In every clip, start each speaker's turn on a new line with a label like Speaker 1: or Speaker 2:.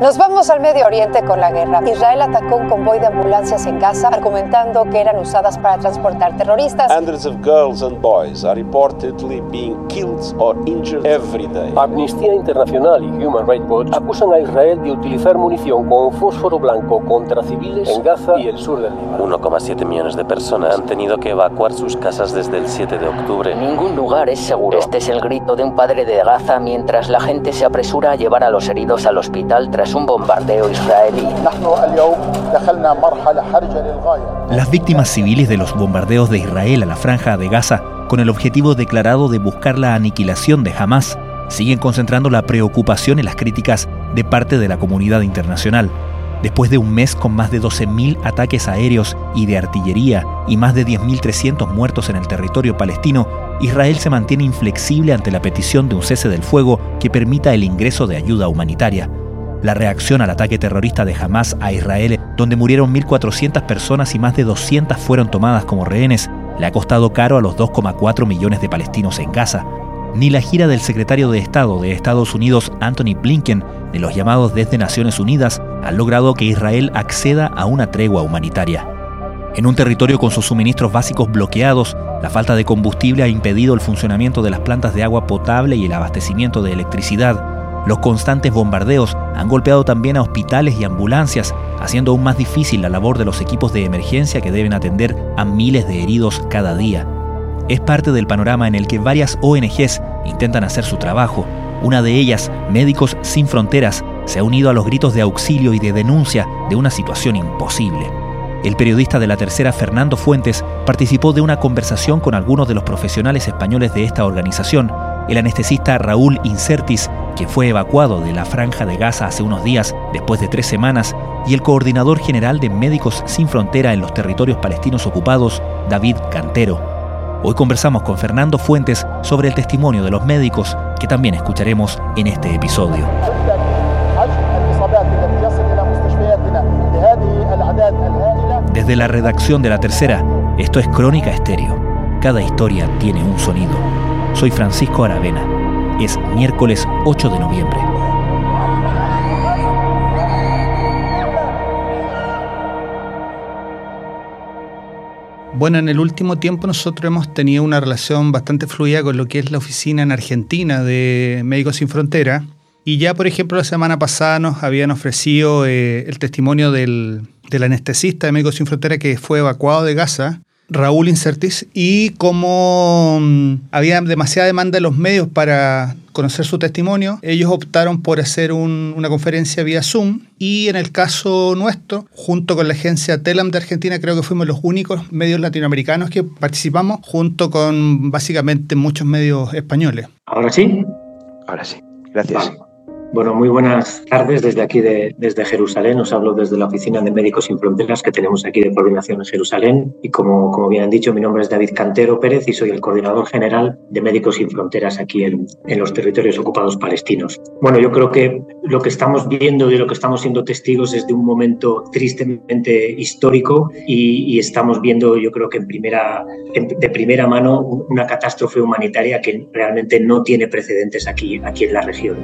Speaker 1: Nos vamos al Medio Oriente con la guerra. Israel atacó un convoy de ambulancias en Gaza, argumentando que eran usadas para transportar terroristas.
Speaker 2: Hundreds of girls and boys are reportedly being killed or injured every day.
Speaker 3: Amnistía Internacional y Human Rights Watch acusan a Israel de utilizar munición con fósforo blanco contra civiles en Gaza y el sur del Líbano.
Speaker 4: 1,7 millones de personas han tenido que evacuar sus casas desde el 7 de octubre.
Speaker 5: Ningún lugar es seguro. Este es el grito de un padre de Gaza mientras la gente se apresura a llevar a los heridos al hospital tras un bombardeo israelí.
Speaker 6: Las víctimas civiles de los bombardeos de Israel a la franja de Gaza, con el objetivo declarado de buscar la aniquilación de Hamas, siguen concentrando la preocupación y las críticas de parte de la comunidad internacional. Después de un mes con más de 12.000 ataques aéreos y de artillería y más de 10.300 muertos en el territorio palestino, Israel se mantiene inflexible ante la petición de un cese del fuego que permita el ingreso de ayuda humanitaria. La reacción al ataque terrorista de Hamas a Israel, donde murieron 1.400 personas y más de 200 fueron tomadas como rehenes, le ha costado caro a los 2,4 millones de palestinos en Gaza. Ni la gira del secretario de Estado de Estados Unidos, Anthony Blinken, ni los llamados desde Naciones Unidas han logrado que Israel acceda a una tregua humanitaria. En un territorio con sus suministros básicos bloqueados, la falta de combustible ha impedido el funcionamiento de las plantas de agua potable y el abastecimiento de electricidad. Los constantes bombardeos han golpeado también a hospitales y ambulancias, haciendo aún más difícil la labor de los equipos de emergencia que deben atender a miles de heridos cada día. Es parte del panorama en el que varias ONGs intentan hacer su trabajo. Una de ellas, Médicos Sin Fronteras, se ha unido a los gritos de auxilio y de denuncia de una situación imposible. El periodista de la tercera, Fernando Fuentes, participó de una conversación con algunos de los profesionales españoles de esta organización el anestesista Raúl Incertis, que fue evacuado de la franja de Gaza hace unos días después de tres semanas, y el coordinador general de Médicos Sin Frontera en los territorios palestinos ocupados, David Cantero. Hoy conversamos con Fernando Fuentes sobre el testimonio de los médicos que también escucharemos en este episodio. Desde la redacción de la tercera, esto es Crónica Estéreo. Cada historia tiene un sonido. Soy Francisco Aravena. Es miércoles 8 de noviembre. Bueno, en el último tiempo nosotros hemos tenido una relación bastante fluida con lo que es la oficina en Argentina de Médicos Sin Frontera. Y ya, por ejemplo, la semana pasada nos habían ofrecido eh, el testimonio del, del anestesista de Médicos Sin Frontera que fue evacuado de Gaza Raúl Incertis, y como mm, había demasiada demanda en los medios para conocer su testimonio, ellos optaron por hacer una conferencia vía Zoom y en el caso nuestro, junto con la agencia Telam de Argentina, creo que fuimos los únicos medios latinoamericanos que participamos, junto con básicamente muchos medios españoles.
Speaker 7: Ahora sí.
Speaker 8: Ahora sí. Gracias.
Speaker 7: Bueno, muy buenas tardes desde aquí, de, desde Jerusalén. Os hablo desde la Oficina de Médicos Sin Fronteras que tenemos aquí de coordinación en Jerusalén. Y como, como bien han dicho, mi nombre es David Cantero Pérez y soy el coordinador general de Médicos Sin Fronteras aquí en, en los territorios ocupados palestinos. Bueno, yo creo que lo que estamos viendo y lo que estamos siendo testigos es de un momento tristemente histórico y, estamos viendo, yo creo que en primera, de primera mano, una catástrofe humanitaria que realmente no tiene precedentes aquí, aquí en la región.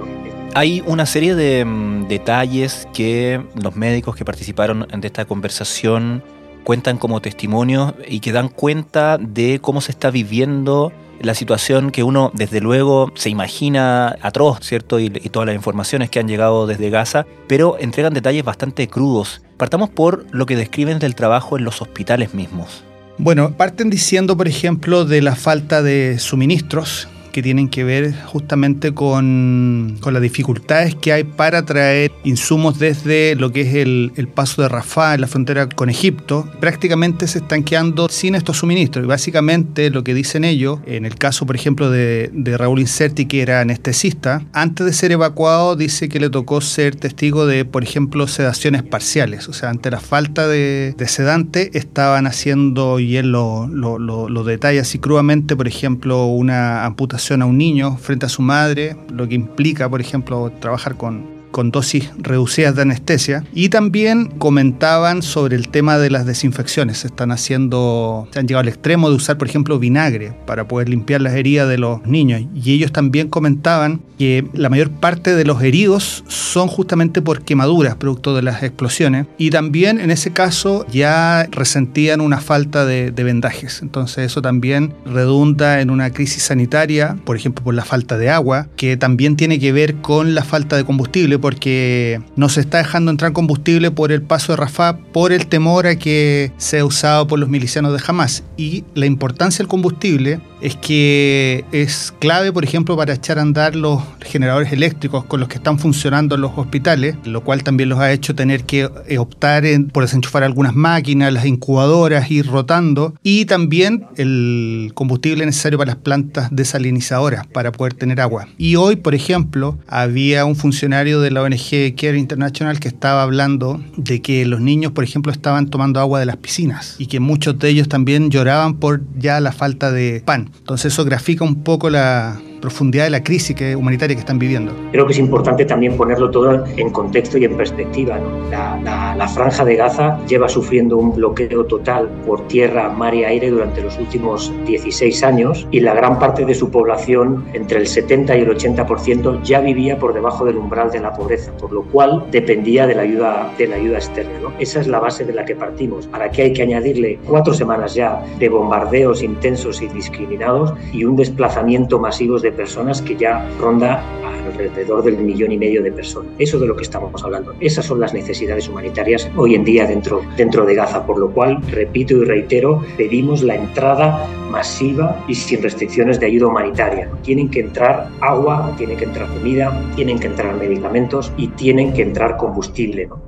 Speaker 6: Hay una serie de mm, detalles que los médicos que participaron de esta conversación cuentan como testimonio y que dan cuenta de cómo se está viviendo la situación que uno desde luego se imagina atroz, ¿cierto? Y, y, todas las informaciones que han llegado desde Gaza, pero entregan detalles bastante crudos. Partamos por lo que describen del trabajo en los hospitales mismos. Bueno, parten diciendo, por ejemplo, de la falta de suministros que tienen que ver justamente con, con, las dificultades que hay para traer insumos desde lo que es el, el paso de Rafah en la frontera con Egipto. Prácticamente se están quedando sin estos suministros. Y básicamente lo que dicen ellos, en el caso por ejemplo de, de Raúl Incerti que era anestesista, antes de ser evacuado dice que le tocó ser testigo de por ejemplo sedaciones parciales, o sea, ante la falta de, de sedante estaban haciendo, y él lo, lo, lo, lo detalla así crudamente, por ejemplo, una amputación a un niño frente a su madre, lo que implica, por ejemplo, trabajar con,
Speaker 9: con dosis reducidas de anestesia. Y también comentaban sobre el tema de las desinfecciones. Se están haciendo, se han llegado al extremo de usar, por ejemplo, vinagre para poder limpiar las heridas de los niños. Y ellos también comentaban que la mayor parte de los heridos son justamente por quemaduras, producto de las explosiones. Y también en ese caso ya resentían una falta de, de vendajes. Entonces eso también redunda en una crisis sanitaria, por ejemplo, por la falta de agua, que también tiene que ver con la falta de combustible, porque no se está dejando entrar combustible por el paso de Rafah por el temor a que sea usado por los milicianos de Hamas. Y la importancia del combustible es que es clave, por ejemplo, para echar a andar los generadores eléctricos con los que están funcionando en los hospitales, lo cual también los ha hecho tener que eh, optar por desenchufar algunas máquinas, las incubadoras, ir rotando, y también el combustible necesario para las plantas desalinizadoras para poder tener agua. Y hoy, por ejemplo, había un funcionario de la ONG Care International que estaba hablando de que los niños, por ejemplo, estaban tomando agua de las piscinas y que muchos de ellos también lloraban por ya la falta de pan. Entonces eso grafica un poco la, profundidad de la crisis que, humanitaria que están viviendo.
Speaker 7: Creo que es importante también ponerlo todo en contexto y en perspectiva. La, la, franja de Gaza lleva sufriendo un bloqueo total por tierra, mar y aire durante los últimos 16 años y la gran parte de su población, entre el 70 y el 80%, ya vivía por debajo del umbral de la pobreza, por lo cual dependía de la ayuda, de la ayuda externa. ¿no? Esa es la base de la que partimos. ¿Para qué hay que añadirle cuatro semanas ya de bombardeos intensos y discriminados y un desplazamiento masivo de personas que ya ronda alrededor del millón y medio de personas. Eso de lo que estamos hablando. Esas son las necesidades humanitarias hoy en día dentro, dentro de Gaza, por lo cual, repito y reitero, pedimos la entrada masiva y sin restricciones de ayuda humanitaria. Tienen que entrar agua, tienen que entrar comida, tienen que entrar medicamentos y tienen que entrar combustible. ¿no?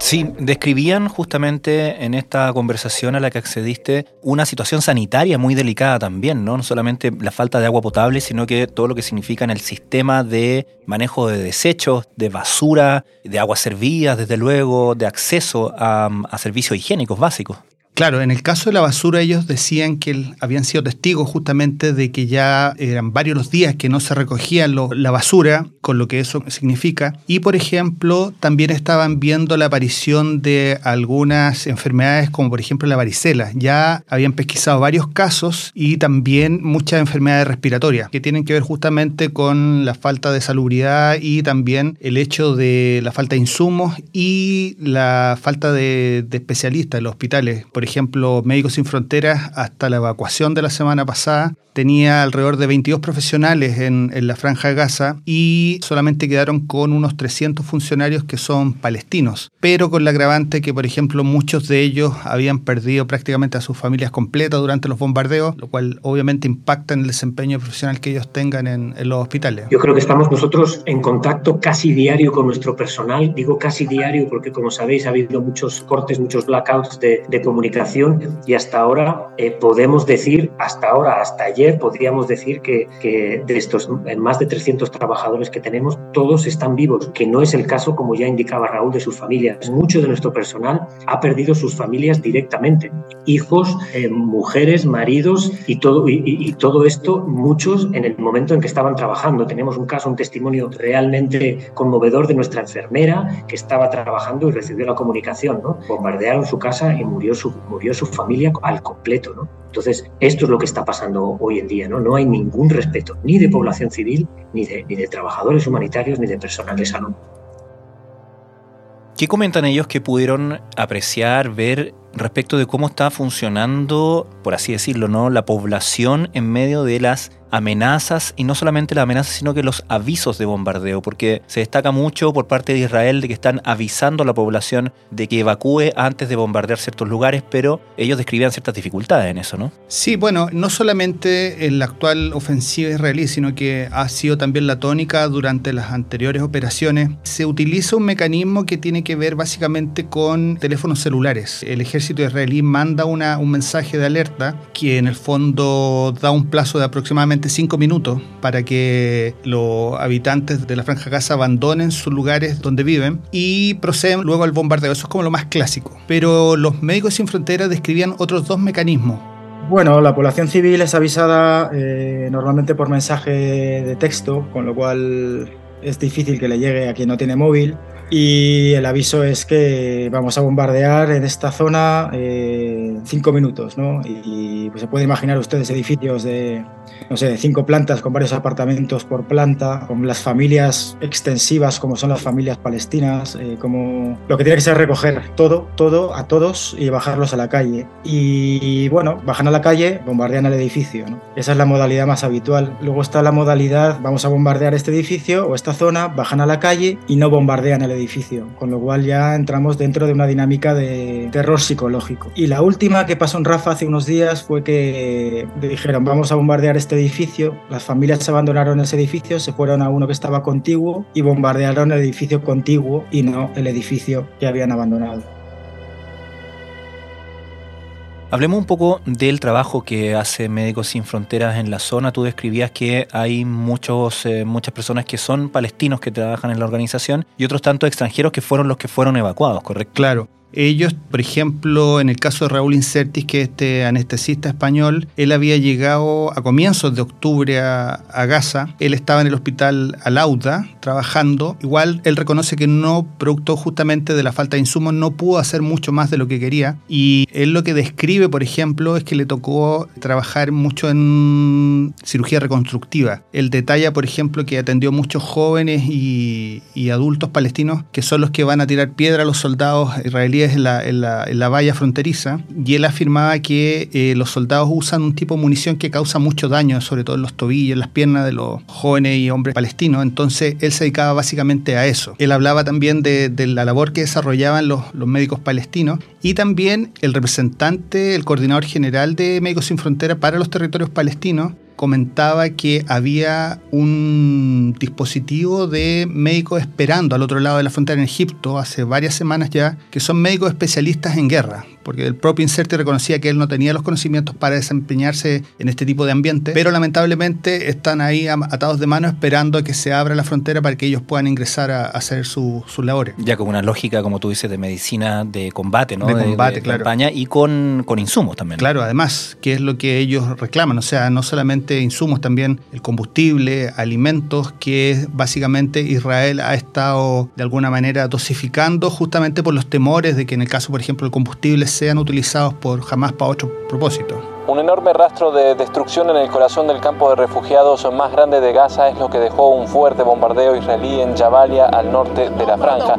Speaker 6: Sí, describían justamente en esta conversación a la que accediste una situación sanitaria muy delicada también, ¿no? No solamente la falta de agua potable, sino que todo lo que significa en el sistema de manejo de desechos, de basura, de aguas servidas, desde luego, de acceso a, a servicios higiénicos básicos.
Speaker 9: Claro, en el caso de la basura ellos decían que habían sido testigos justamente de que ya eran varios los días que no se recogía la basura, con lo que eso significa. Y por ejemplo, también estaban viendo la aparición de algunas enfermedades como por ejemplo la varicela. Ya habían pesquisado varios casos y también muchas enfermedades respiratorias que tienen que ver justamente con la falta de salubridad y también el hecho de la falta de insumos y la falta de, especialistas en los hospitales. Por ejemplo, Médicos Sin Fronteras, hasta la evacuación de la semana pasada, tenía alrededor de 22 profesionales en, la franja de Gaza y solamente quedaron con unos 300 funcionarios que son palestinos, pero con la agravante que, por ejemplo, muchos de ellos habían perdido prácticamente a sus familias completas durante los bombardeos, lo cual obviamente impacta en el desempeño profesional que ellos tengan en, los hospitales.
Speaker 7: Yo creo que estamos nosotros en contacto casi diario con nuestro personal, digo casi diario porque como sabéis ha habido muchos cortes, muchos blackouts de, comunicación y hasta ahora eh, podemos decir, hasta ahora, hasta ayer, podríamos decir que, de estos más de 300 trabajadores que tenemos, todos están vivos, que no es el caso, como ya indicaba Raúl, de sus familias. Mucho de nuestro personal ha perdido sus familias directamente, hijos, eh, mujeres, maridos y todo, y, todo esto, muchos en el momento en que estaban trabajando. Tenemos un caso, un testimonio realmente conmovedor de nuestra enfermera que estaba trabajando y recibió la comunicación. ¿no? Bombardearon su casa y murió su, murió su familia al completo. ¿no? Entonces, esto es lo que está pasando hoy en día, ¿no? No hay ningún respeto, ni de población civil, ni de, ni de trabajadores humanitarios, ni de personal de salud.
Speaker 6: ¿Qué comentan ellos que pudieron apreciar, ver respecto de cómo está funcionando, por así decirlo, ¿no? la población en medio de las amenazas, y no solamente las amenazas, sino que los avisos de bombardeo, porque se destaca mucho por parte de Israel de que están avisando a la población de que evacúe antes de bombardear ciertos lugares, pero ellos describían ciertas dificultades en eso, ¿no?
Speaker 9: Sí, bueno, no solamente en la actual ofensiva israelí, sino que ha sido también la tónica durante las anteriores operaciones. Se utiliza un mecanismo que tiene que ver básicamente con teléfonos celulares. El ejército israelí manda una, un mensaje de alerta que en el fondo da un plazo de aproximadamente cinco minutos para que los habitantes de la Franja Gaza abandonen sus lugares donde viven y proceden luego al bombardeo. Eso es como lo más clásico. Pero los médicos sin fronteras describían otros dos mecanismos.
Speaker 10: Bueno, la población civil es avisada eh, normalmente por mensaje de texto, con lo cual es difícil que le llegue a quien no tiene móvil. Y el aviso es que vamos a bombardear en esta zona eh, cinco minutos, ¿no? Y, pues se puede imaginar ustedes edificios de, no sé, cinco plantas con varios apartamentos por planta, con las familias extensivas como son las familias palestinas, eh, como lo que tiene que ser recoger todo, todo a todos y bajarlos a la calle. Y bueno, bajan a la calle, bombardean el edificio, ¿no? Esa es la modalidad más habitual. Luego está la modalidad, vamos a bombardear este edificio o esta zona, bajan a la calle y no bombardean el edificio edificio, con lo cual ya entramos dentro de una dinámica de terror psicológico. Y la última que pasó en Rafa hace unos días fue que dijeron vamos a bombardear este edificio, las familias abandonaron ese edificio, se fueron a uno que estaba contiguo y bombardearon el edificio contiguo y no el edificio que habían abandonado.
Speaker 6: Hablemos un poco del trabajo que hace Médicos Sin Fronteras en la zona. Tú describías que hay muchos, eh, muchas personas que son palestinos que trabajan en la organización y otros tantos extranjeros que fueron los que fueron evacuados, ¿correcto?
Speaker 9: Claro. Ellos, por ejemplo, en el caso de Raúl Incertis, que es este anestesista español, él había llegado a comienzos de octubre a, Gaza. Él estaba en el hospital Alauda trabajando. Igual él reconoce que no, producto justamente de la falta de insumos, no pudo hacer mucho más de lo que quería. Y él lo que describe, por ejemplo, es que le tocó trabajar mucho en cirugía reconstructiva. Él detalla, por ejemplo, que atendió muchos jóvenes y, y adultos palestinos que son los que van a tirar piedra a los soldados israelíes en la, valla fronteriza y él afirmaba que eh, los soldados usan un tipo de munición que causa mucho daño, sobre todo en los tobillos, en las piernas de los jóvenes y hombres palestinos. Entonces él se dedicaba básicamente a eso. Él hablaba también de, la labor que desarrollaban los, los médicos palestinos y también el representante, el coordinador general de Médicos Sin Fronteras para los territorios palestinos comentaba que había un dispositivo de médicos esperando al otro lado de la frontera en Egipto hace varias semanas ya, que son médicos especialistas en guerra, porque el propio Inserti reconocía que él no tenía los conocimientos para desempeñarse en este tipo de ambiente, pero lamentablemente están ahí atados de mano esperando a que se abra la frontera para que ellos puedan ingresar a, hacer sus labores.
Speaker 6: Ya con una lógica, como tú dices, de medicina de combate, ¿no?
Speaker 9: De, combate, claro.
Speaker 6: Campaña y con, con insumos también.
Speaker 9: Claro, además, que es lo que ellos reclaman, o sea, no solamente insumos, también el combustible, alimentos, que básicamente Israel ha estado de alguna manera dosificando justamente por los temores de que en el caso, por ejemplo, el combustible sean utilizados por jamás para otro propósito.
Speaker 11: Un enorme rastro de destrucción en el corazón del campo de refugiados más grande de Gaza es lo que dejó un fuerte bombardeo israelí en Jabalia, al norte de la franja.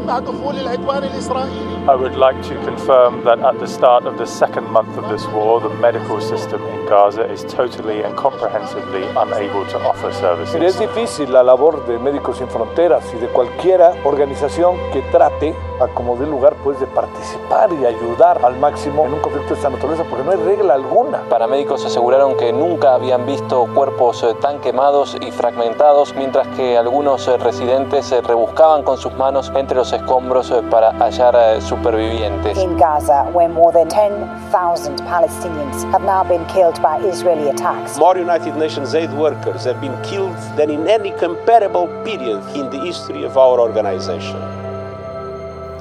Speaker 12: I would like to confirm that at the start of the second month of this war, the medical system in Gaza is totally and comprehensively unable to offer services.
Speaker 13: Es difícil la labor de Médicos Sin Fronteras y de cualquiera organización que trate a como de lugar pues de participar y ayudar al máximo en un conflicto de esta naturaleza porque no hay regla alguna.
Speaker 11: Paramédicos aseguraron que nunca habían visto cuerpos eh, tan quemados y fragmentados mientras que algunos eh, residentes eh, rebuscaban con sus manos entre los escombros para hallar supervivientes.
Speaker 14: In Gaza, where more than 10,000 Palestinians have now been killed by Israeli attacks.
Speaker 2: More United Nations aid workers have been killed than in any comparable period in the history of our organization.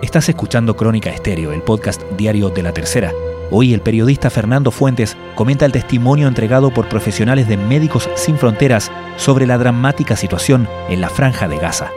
Speaker 6: Estás escuchando Crónica Estéreo, el podcast diario de la Tercera. Hoy el periodista Fernando Fuentes comenta el testimonio entregado por profesionales de Médicos Sin Fronteras sobre la dramática situación en la franja de Gaza.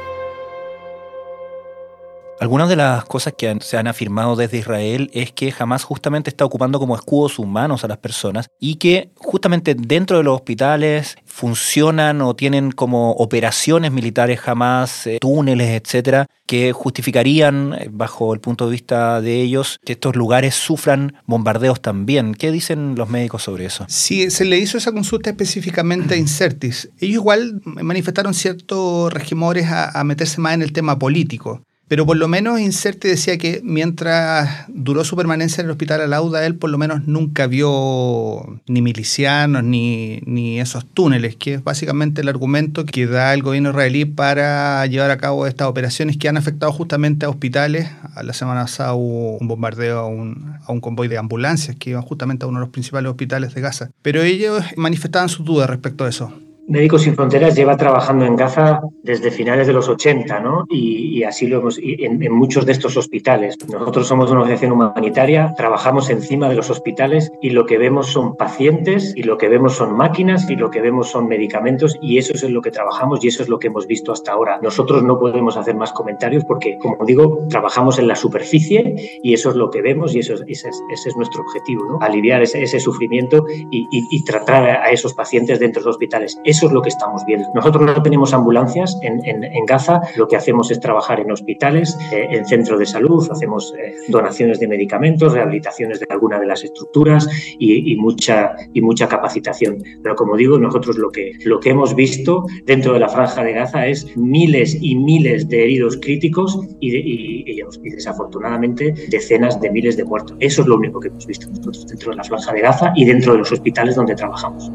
Speaker 6: Algunas de las cosas que se han afirmado desde Israel es que Hamas justamente está ocupando como escudos humanos a las personas y que justamente dentro de los hospitales funcionan o tienen como operaciones militares Hamas, eh, túneles, etcétera, que justificarían, eh, bajo el punto de vista de ellos, que estos lugares sufran bombardeos también. ¿Qué dicen los médicos sobre eso?
Speaker 9: Sí, se le hizo esa consulta específicamente a Incertis. Ellos igual manifestaron ciertos regimores a meterse más en el tema político. Pero por lo menos Inserti decía que mientras duró su permanencia en el hospital Alauda, él por lo menos nunca vio ni milicianos ni, ni esos túneles, que es básicamente el argumento que da el gobierno israelí para llevar a cabo estas operaciones que han afectado justamente a hospitales. La semana pasada hubo un bombardeo a un, a un convoy de ambulancias que iban justamente a uno de los principales hospitales de Gaza. Pero ellos manifestaban sus dudas respecto a eso
Speaker 7: Médicos Sin Fronteras lleva trabajando en Gaza desde finales de los 80, ¿no? Y, así lo hemos, en, en, muchos de estos hospitales. Nosotros somos una organización humanitaria, trabajamos encima de los hospitales y lo que vemos son pacientes y lo que vemos son máquinas y lo que vemos son medicamentos y eso es en lo que trabajamos y eso es lo que hemos visto hasta ahora. Nosotros no podemos hacer más comentarios porque, como digo, trabajamos en la superficie y eso es lo que vemos y eso es, ese, es, nuestro objetivo, ¿no? aliviar ese, ese sufrimiento y, y, tratar a esos pacientes dentro de los hospitales. Eso es lo que estamos viendo. Nosotros no tenemos ambulancias en, Gaza, lo que hacemos es trabajar en hospitales, eh, en centros de salud, hacemos eh, donaciones de medicamentos, rehabilitaciones de alguna de las estructuras y, mucha, y mucha capacitación. Pero como digo, nosotros lo que, lo que hemos visto dentro de la franja de Gaza es miles y miles de heridos críticos y desafortunadamente decenas de miles de muertos. Eso es lo único que hemos visto nosotros dentro de la franja de Gaza y dentro de los hospitales donde trabajamos.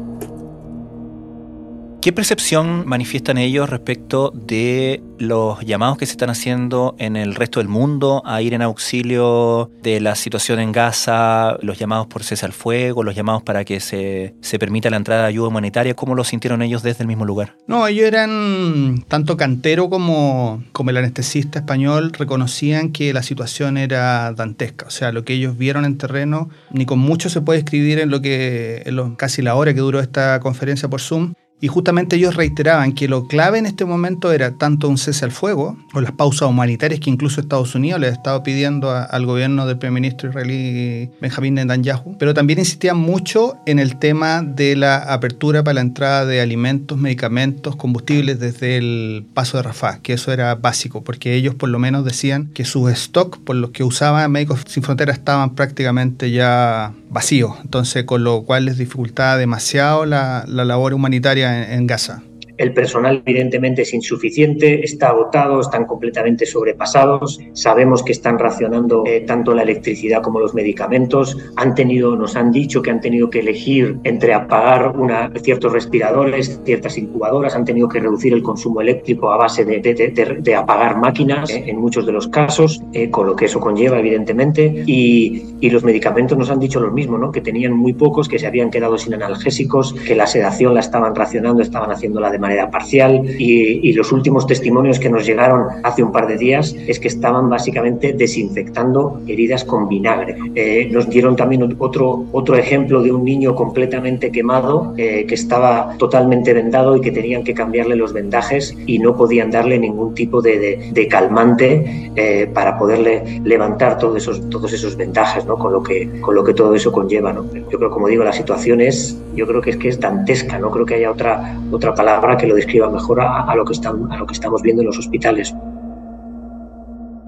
Speaker 6: ¿Qué percepción manifiestan ellos respecto de los llamados que se están haciendo en el resto del mundo a ir en auxilio de la situación en Gaza, los llamados por cese al fuego, los llamados para que se, se permita la entrada de ayuda humanitaria? ¿Cómo lo sintieron ellos desde el mismo lugar?
Speaker 9: No, ellos eran, tanto Cantero como, como el anestesista español, reconocían que la situación era dantesca. O sea, lo que ellos vieron en terreno, ni con mucho se puede escribir en lo que, en casi la hora que duró esta conferencia por Zoom. Y justamente ellos reiteraban que lo clave en este momento era tanto un cese al fuego o las pausas humanitarias que incluso Estados Unidos le estaba pidiendo a, al gobierno del primer ministro israelí Benjamín Netanyahu, pero también insistían mucho en el tema de la apertura para la entrada de alimentos, medicamentos, combustibles desde el paso de Rafah, que eso era básico, porque ellos por lo menos decían que sus stock por los que usaban Médicos Sin Fronteras estaban prácticamente ya vacíos, entonces con lo cual les dificultaba demasiado la, la labor humanitaria en, Gaza.
Speaker 7: El personal evidentemente es insuficiente, está agotado, están completamente sobrepasados. Sabemos que están racionando eh, tanto la electricidad como los medicamentos. Han tenido, nos han dicho que han tenido que elegir entre apagar una, ciertos respiradores, ciertas incubadoras. Han tenido que reducir el consumo eléctrico a base de, de, de, apagar máquinas eh, en muchos de los casos, eh, con lo que eso conlleva evidentemente. Y, y, los medicamentos nos han dicho lo mismo, ¿no? que tenían muy pocos, que se habían quedado sin analgésicos, que la sedación la estaban racionando, estaban haciéndola de manera parcial y, los últimos testimonios que nos llegaron hace un par de días es que estaban básicamente desinfectando heridas con vinagre. Eh, nos dieron también otro, otro ejemplo de un niño completamente quemado eh, que estaba totalmente vendado y que tenían que cambiarle los vendajes y no podían darle ningún tipo de, de, calmante eh, para poderle levantar todos esos, todos esos vendajes, ¿no? con, lo que, con lo que todo eso conlleva. ¿no? Yo creo, como digo, la situación es, yo creo que es que es dantesca, no creo que haya otra, otra palabra que lo describa mejor a, lo que están, a lo que estamos viendo en los hospitales.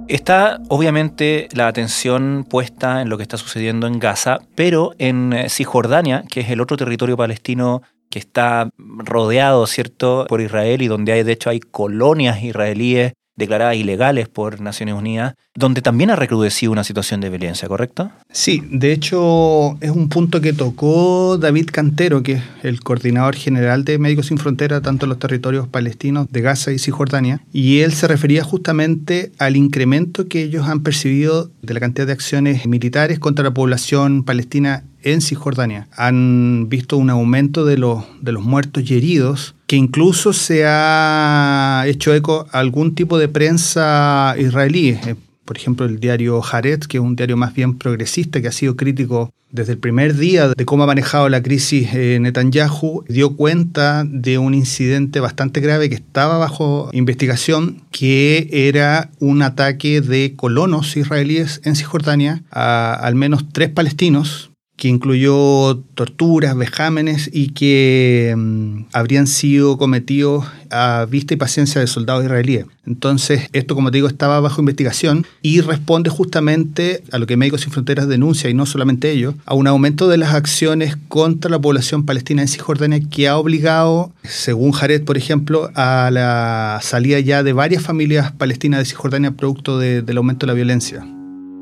Speaker 6: Está obviamente la atención puesta en lo que está sucediendo en Gaza, pero en eh, Cisjordania, que es el otro territorio palestino que está rodeado, ¿cierto?, por Israel y donde hay, de hecho, hay colonias israelíes declaradas ilegales por Naciones Unidas, donde también ha recrudecido una situación de violencia, ¿correcto?
Speaker 9: Sí, de hecho es un punto que tocó David Cantero, que es el coordinador general de Médicos Sin Frontera, tanto en los territorios palestinos de Gaza y Cisjordania, y él se refería justamente al incremento que ellos han percibido de la cantidad de acciones militares contra la población palestina en Cisjordania. Han visto un aumento de los, de los muertos y heridos que incluso se ha hecho eco a algún tipo de prensa israelí. Eh, por ejemplo, el diario Haaretz, que es un diario más bien progresista, que ha sido crítico desde el primer día de cómo ha manejado la crisis eh, Netanyahu, dio cuenta de un incidente bastante grave que estaba bajo investigación, que era un ataque de colonos israelíes en Cisjordania a al menos tres palestinos que incluyó torturas, vejámenes y que mm, habrían sido cometidos a vista y paciencia de soldados israelíes. Entonces, esto, como te digo, estaba bajo investigación y responde justamente a lo que Médicos Sin Fronteras denuncia, y no solamente ellos, a un aumento de las acciones contra la población palestina en Cisjordania que ha obligado, según Jared, por ejemplo, a la salida ya de varias familias palestinas de Cisjordania producto del aumento de la violencia.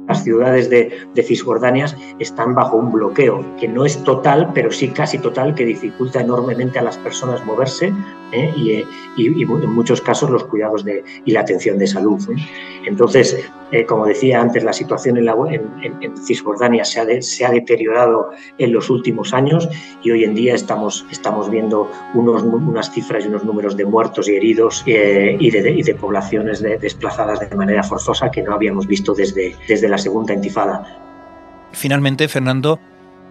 Speaker 7: Las ciudades de, de, Cisjordania están bajo un bloqueo, que no es total, pero sí casi total, que dificulta enormemente a las personas moverse ¿eh? y, y, en muchos casos los cuidados de, y la atención de salud. ¿eh? Entonces, eh, como decía antes, la situación en, la, en, en Cisjordania se ha, de, se ha, deteriorado en los últimos años y hoy en día estamos, estamos viendo unos, unas cifras y unos números de muertos y heridos eh, y, de, y, de, poblaciones de, desplazadas de manera forzosa que no habíamos visto desde, desde la segunda intifada.
Speaker 6: Finalmente, Fernando,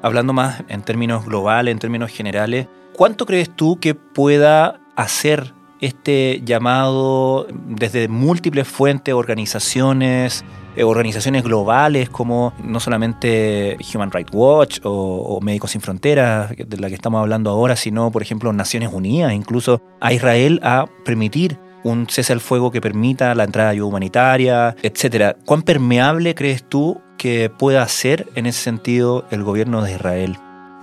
Speaker 6: hablando más en términos globales, en términos generales, ¿cuánto crees tú que pueda hacer este llamado desde múltiples fuentes, organizaciones, eh, organizaciones globales como no solamente Human Rights Watch o, Médicos Sin Fronteras, de la que estamos hablando ahora, sino, por ejemplo, Naciones Unidas, incluso a Israel a permitir un cese al fuego que permita la entrada de ayuda humanitaria, etcétera. ¿Cuán permeable crees tú que pueda ser en ese sentido el gobierno de Israel?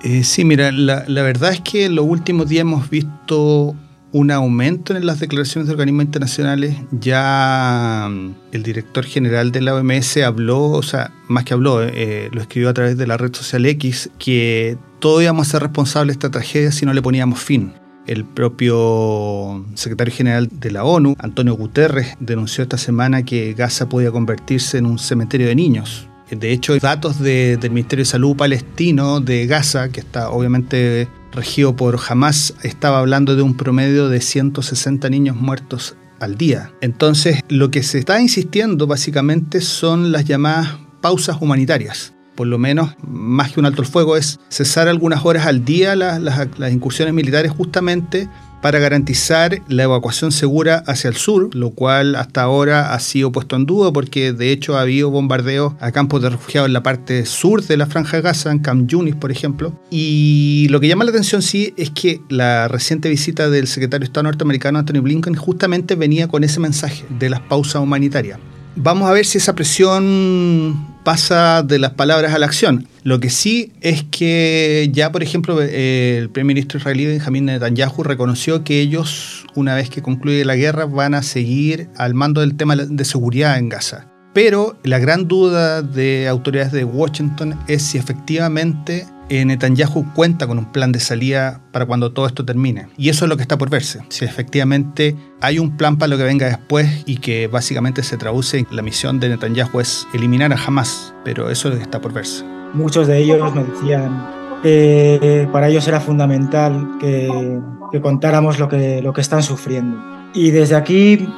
Speaker 9: Eh, sí, mira, la, la verdad es que en los últimos días hemos visto un aumento en las declaraciones de organismos internacionales. Ya mm, el director general de la OMS habló, o sea, más que habló, eh, lo escribió a través de la red social X, que todos íbamos a ser responsables de esta tragedia si no le poníamos fin. El propio secretario general de la ONU, Antonio Guterres, denunció esta semana que Gaza podía convertirse en un cementerio de niños. De hecho, datos de, del Ministerio de Salud palestino de Gaza, que está obviamente regido por Hamas, estaba hablando de un promedio de 160 niños muertos al día. Entonces, lo que se está insistiendo básicamente son las llamadas pausas humanitarias. Por lo menos, más que un alto el fuego, es cesar algunas horas al día las, las, las incursiones militares justamente para garantizar la evacuación segura hacia el sur, lo cual hasta ahora ha sido puesto en duda porque de hecho ha habido bombardeos a campos de refugiados en la parte sur de la franja de Gaza, en Camp Yunis, por ejemplo. Y lo que llama la atención sí es que la reciente visita del secretario de Estado norteamericano Anthony Blinken justamente venía con ese mensaje de las pausas humanitarias. Vamos a ver si esa presión pasa de las palabras a la acción. Lo que sí es que ya, por ejemplo, eh, el primer ministro israelí Benjamin Netanyahu reconoció que ellos, una vez que concluye la guerra, van a seguir al mando del tema de seguridad en Gaza. Pero la gran duda de autoridades de Washington es si efectivamente eh, Netanyahu cuenta con un plan de salida para cuando todo esto termine. Y eso es lo que está por verse. Si efectivamente hay un plan para lo que venga después y que básicamente se traduce en la misión de Netanyahu es eliminar a Hamas. Pero eso es lo que está por verse.
Speaker 10: Muchos de ellos me decían que para ellos era fundamental que, que contáramos lo que, lo que están sufriendo. Y desde aquí,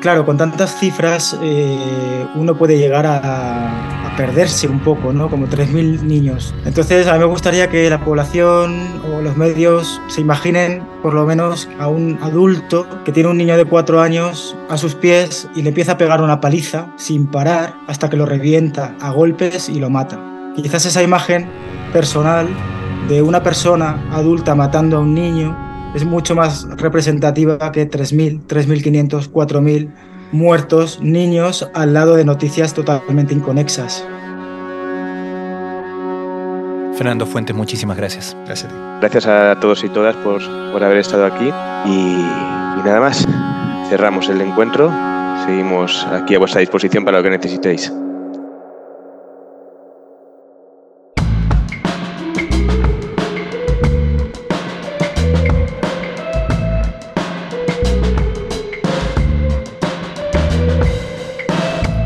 Speaker 10: claro, con tantas cifras, eh, uno puede llegar a, a, perderse un poco, ¿no? Como 3.000 niños. Entonces, a mí me gustaría que la población o los medios se imaginen, por lo menos, a un adulto que tiene un niño de 4 años a sus pies y le empieza a pegar una paliza sin parar hasta que lo revienta a golpes y lo mata. Quizás esa imagen personal de una persona adulta matando a un niño es mucho más representativa que 3.000, 3.500, 4.000 muertos niños al lado de noticias totalmente inconexas.
Speaker 6: Fernando Fuentes, muchísimas gracias.
Speaker 8: Gracias. Gracias a todos y todas por, por haber estado aquí y, y nada más. Cerramos el encuentro. Seguimos aquí a vuestra disposición para lo que necesitéis.